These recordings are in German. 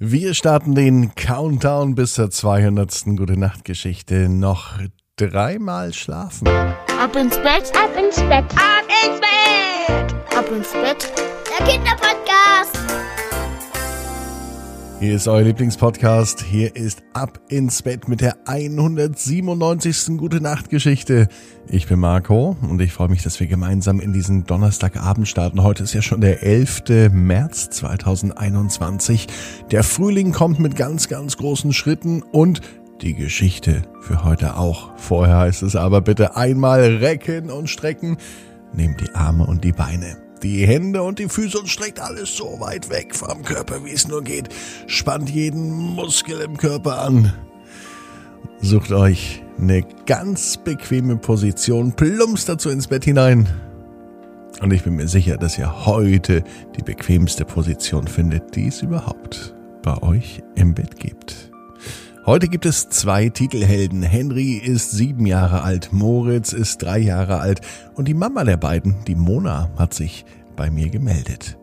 Wir starten den Countdown bis zur 200. Gute Nacht Geschichte. Noch dreimal schlafen. Ab ins Bett, ab ins Bett, ab ins Bett, ab ins Bett. Der Kinderpodcast. Hier ist euer Lieblingspodcast. Hier ist Ab ins Bett mit der 197. Gute Nacht Geschichte. Ich bin Marco und ich freue mich, dass wir gemeinsam in diesen Donnerstagabend starten. Heute ist ja schon der 11. März 2021. Der Frühling kommt mit ganz, ganz großen Schritten und die Geschichte für heute auch. Vorher heißt es aber bitte einmal recken und strecken. Nehmt die Arme und die Beine die Hände und die Füße und streckt alles so weit weg vom Körper, wie es nur geht. Spannt jeden Muskel im Körper an. Sucht euch eine ganz bequeme Position, plumpst dazu ins Bett hinein. Und ich bin mir sicher, dass ihr heute die bequemste Position findet, die es überhaupt bei euch im Bett gibt. Heute gibt es zwei Titelhelden. Henry ist sieben Jahre alt, Moritz ist drei Jahre alt und die Mama der beiden, die Mona, hat sich bei mir gemeldet.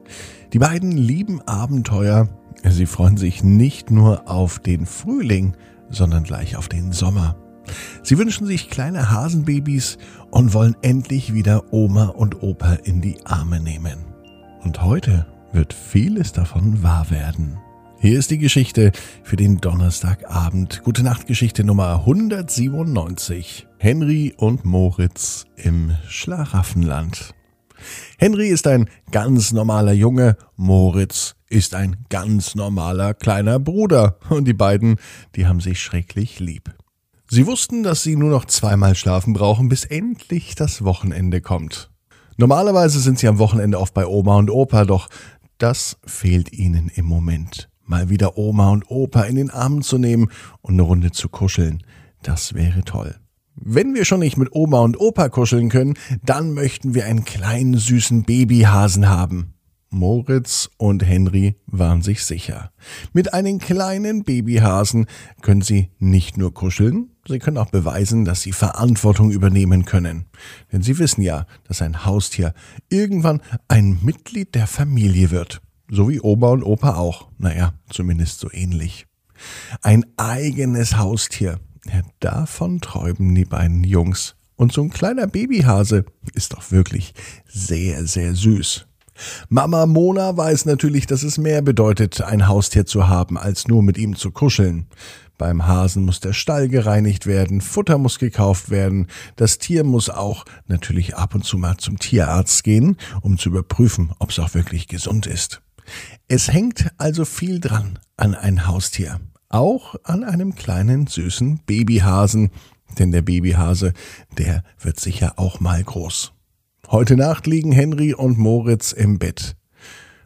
Die beiden lieben Abenteuer. Sie freuen sich nicht nur auf den Frühling, sondern gleich auf den Sommer. Sie wünschen sich kleine Hasenbabys und wollen endlich wieder Oma und Opa in die Arme nehmen. Und heute wird vieles davon wahr werden. Hier ist die Geschichte für den Donnerstagabend. Gute Nacht Geschichte Nummer 197. Henry und Moritz im Schlaraffenland. Henry ist ein ganz normaler Junge, Moritz ist ein ganz normaler kleiner Bruder und die beiden, die haben sich schrecklich lieb. Sie wussten, dass sie nur noch zweimal schlafen brauchen, bis endlich das Wochenende kommt. Normalerweise sind sie am Wochenende oft bei Oma und Opa, doch das fehlt ihnen im Moment mal wieder Oma und Opa in den Arm zu nehmen und eine Runde zu kuscheln. Das wäre toll. Wenn wir schon nicht mit Oma und Opa kuscheln können, dann möchten wir einen kleinen süßen Babyhasen haben. Moritz und Henry waren sich sicher. Mit einem kleinen Babyhasen können sie nicht nur kuscheln, sie können auch beweisen, dass sie Verantwortung übernehmen können. Denn sie wissen ja, dass ein Haustier irgendwann ein Mitglied der Familie wird. So wie Oma und Opa auch. Naja, zumindest so ähnlich. Ein eigenes Haustier. Ja, davon träumen die beiden Jungs. Und so ein kleiner Babyhase ist doch wirklich sehr, sehr süß. Mama Mona weiß natürlich, dass es mehr bedeutet, ein Haustier zu haben, als nur mit ihm zu kuscheln. Beim Hasen muss der Stall gereinigt werden, Futter muss gekauft werden, das Tier muss auch natürlich ab und zu mal zum Tierarzt gehen, um zu überprüfen, ob es auch wirklich gesund ist. Es hängt also viel dran an ein Haustier, auch an einem kleinen süßen Babyhasen, denn der Babyhase, der wird sicher auch mal groß. Heute Nacht liegen Henry und Moritz im Bett.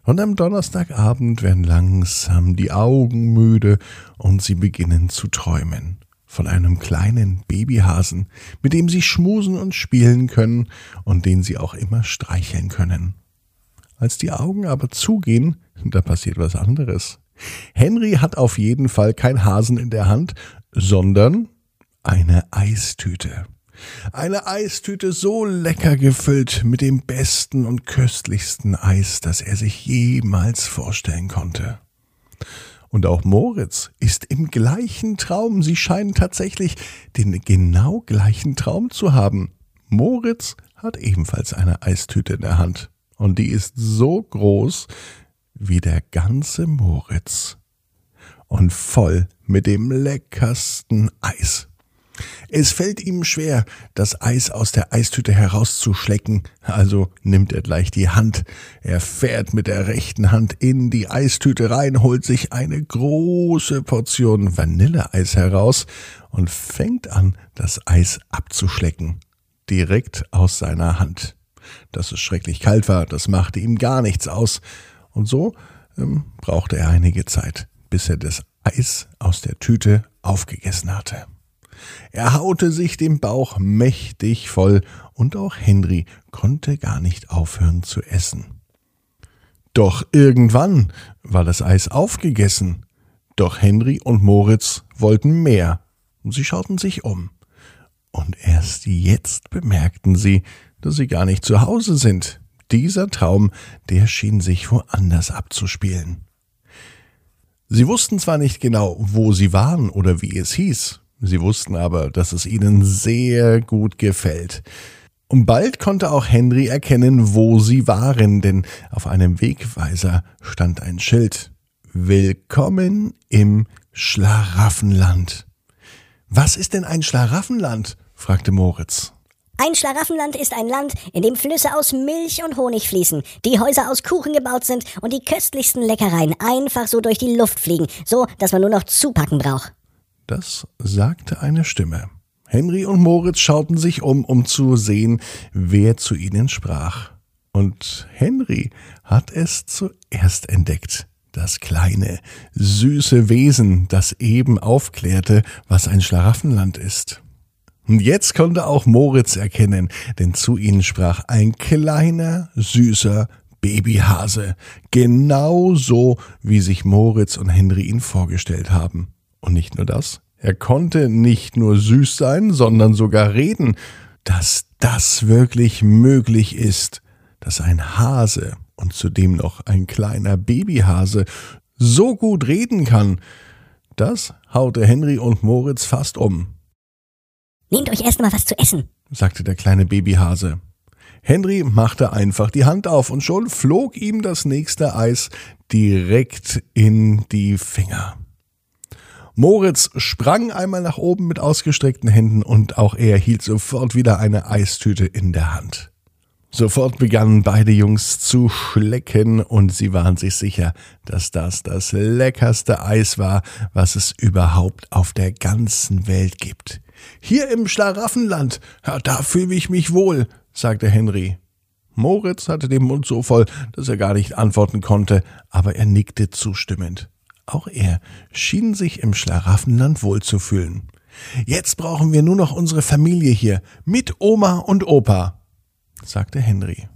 Und am Donnerstagabend werden langsam die Augen müde und sie beginnen zu träumen. Von einem kleinen Babyhasen, mit dem sie schmusen und spielen können und den sie auch immer streicheln können. Als die Augen aber zugehen, da passiert was anderes. Henry hat auf jeden Fall kein Hasen in der Hand, sondern eine Eistüte. Eine Eistüte so lecker gefüllt mit dem besten und köstlichsten Eis, das er sich jemals vorstellen konnte. Und auch Moritz ist im gleichen Traum. Sie scheinen tatsächlich den genau gleichen Traum zu haben. Moritz hat ebenfalls eine Eistüte in der Hand. Und die ist so groß wie der ganze Moritz und voll mit dem leckersten Eis. Es fällt ihm schwer, das Eis aus der Eistüte herauszuschlecken, also nimmt er gleich die Hand. Er fährt mit der rechten Hand in die Eistüte rein, holt sich eine große Portion Vanilleeis heraus und fängt an, das Eis abzuschlecken. Direkt aus seiner Hand. Dass es schrecklich kalt war, das machte ihm gar nichts aus. Und so ähm, brauchte er einige Zeit, bis er das Eis aus der Tüte aufgegessen hatte. Er haute sich den Bauch mächtig voll, und auch Henry konnte gar nicht aufhören zu essen. Doch irgendwann war das Eis aufgegessen. Doch Henry und Moritz wollten mehr. Sie schauten sich um. Und erst jetzt bemerkten sie, dass sie gar nicht zu Hause sind. Dieser Traum, der schien sich woanders abzuspielen. Sie wussten zwar nicht genau, wo sie waren oder wie es hieß, sie wussten aber, dass es ihnen sehr gut gefällt. Und bald konnte auch Henry erkennen, wo sie waren, denn auf einem Wegweiser stand ein Schild. Willkommen im Schlaraffenland. Was ist denn ein Schlaraffenland? Fragte Moritz. Ein Schlaraffenland ist ein Land, in dem Flüsse aus Milch und Honig fließen, die Häuser aus Kuchen gebaut sind und die köstlichsten Leckereien einfach so durch die Luft fliegen, so dass man nur noch zupacken braucht. Das sagte eine Stimme. Henry und Moritz schauten sich um, um zu sehen, wer zu ihnen sprach. Und Henry hat es zuerst entdeckt. Das kleine, süße Wesen, das eben aufklärte, was ein Schlaraffenland ist. Und jetzt konnte auch Moritz erkennen, denn zu ihnen sprach ein kleiner, süßer Babyhase, genau so, wie sich Moritz und Henry ihn vorgestellt haben. Und nicht nur das, er konnte nicht nur süß sein, sondern sogar reden, dass das wirklich möglich ist, dass ein Hase und zudem noch ein kleiner Babyhase so gut reden kann, das haute Henry und Moritz fast um. Nehmt euch erst mal was zu essen, sagte der kleine Babyhase. Henry machte einfach die Hand auf und schon flog ihm das nächste Eis direkt in die Finger. Moritz sprang einmal nach oben mit ausgestreckten Händen und auch er hielt sofort wieder eine Eistüte in der Hand. Sofort begannen beide Jungs zu schlecken und sie waren sich sicher, dass das das leckerste Eis war, was es überhaupt auf der ganzen Welt gibt. Hier im Schlaraffenland, ja, da fühle ich mich wohl, sagte Henry. Moritz hatte den Mund so voll, dass er gar nicht antworten konnte, aber er nickte zustimmend. Auch er schien sich im Schlaraffenland wohlzufühlen. Jetzt brauchen wir nur noch unsere Familie hier, mit Oma und Opa sagte Henry.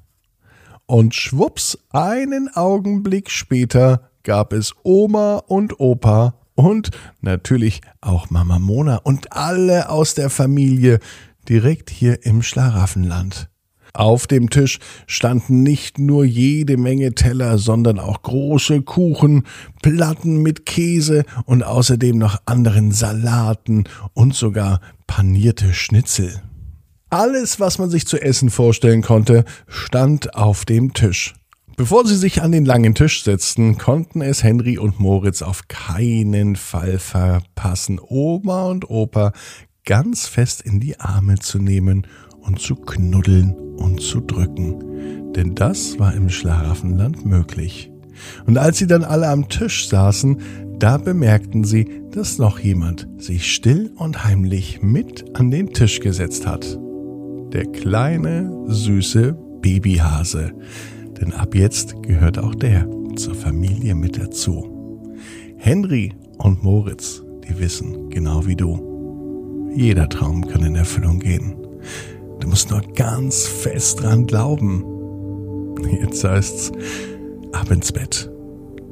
Und schwupps, einen Augenblick später gab es Oma und Opa und natürlich auch Mama Mona und alle aus der Familie direkt hier im Schlaraffenland. Auf dem Tisch standen nicht nur jede Menge Teller, sondern auch große Kuchen, Platten mit Käse und außerdem noch anderen Salaten und sogar panierte Schnitzel. Alles, was man sich zu essen vorstellen konnte, stand auf dem Tisch. Bevor sie sich an den langen Tisch setzten, konnten es Henry und Moritz auf keinen Fall verpassen, Oma und Opa ganz fest in die Arme zu nehmen und zu knuddeln und zu drücken. Denn das war im Schlaraffenland möglich. Und als sie dann alle am Tisch saßen, da bemerkten sie, dass noch jemand sich still und heimlich mit an den Tisch gesetzt hat der kleine, süße Babyhase. Denn ab jetzt gehört auch der zur Familie mit dazu. Henry und Moritz, die wissen, genau wie du, jeder Traum kann in Erfüllung gehen. Du musst nur ganz fest dran glauben. Jetzt heißt's, ab ins Bett.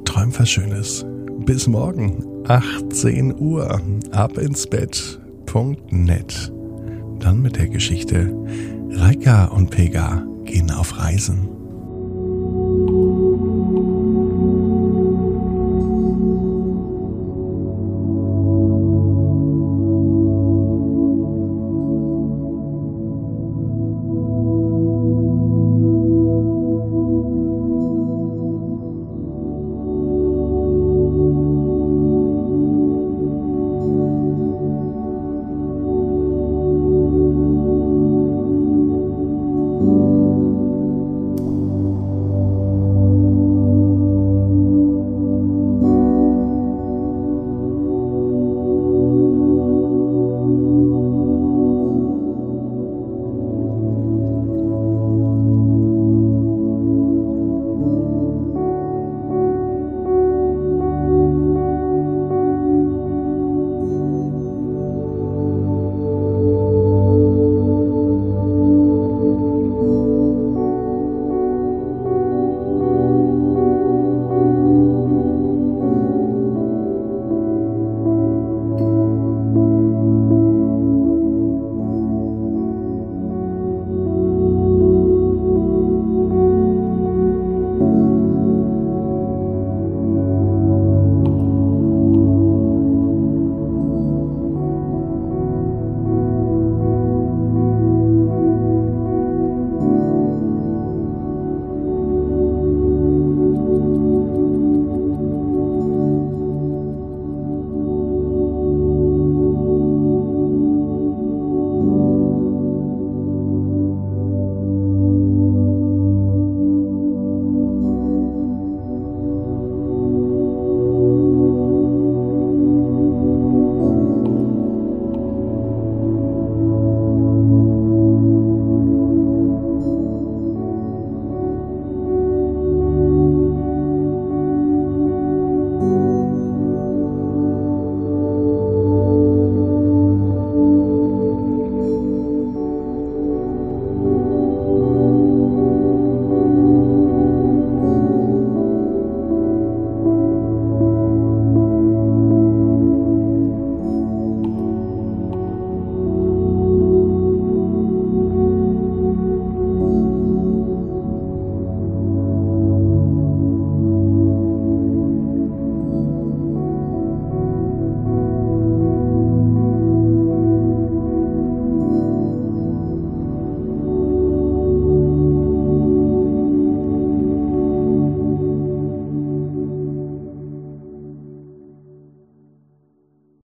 Träum was Schönes. Bis morgen, 18 Uhr, ab ins Bett.net dann mit der Geschichte Reika und Pega gehen auf Reisen.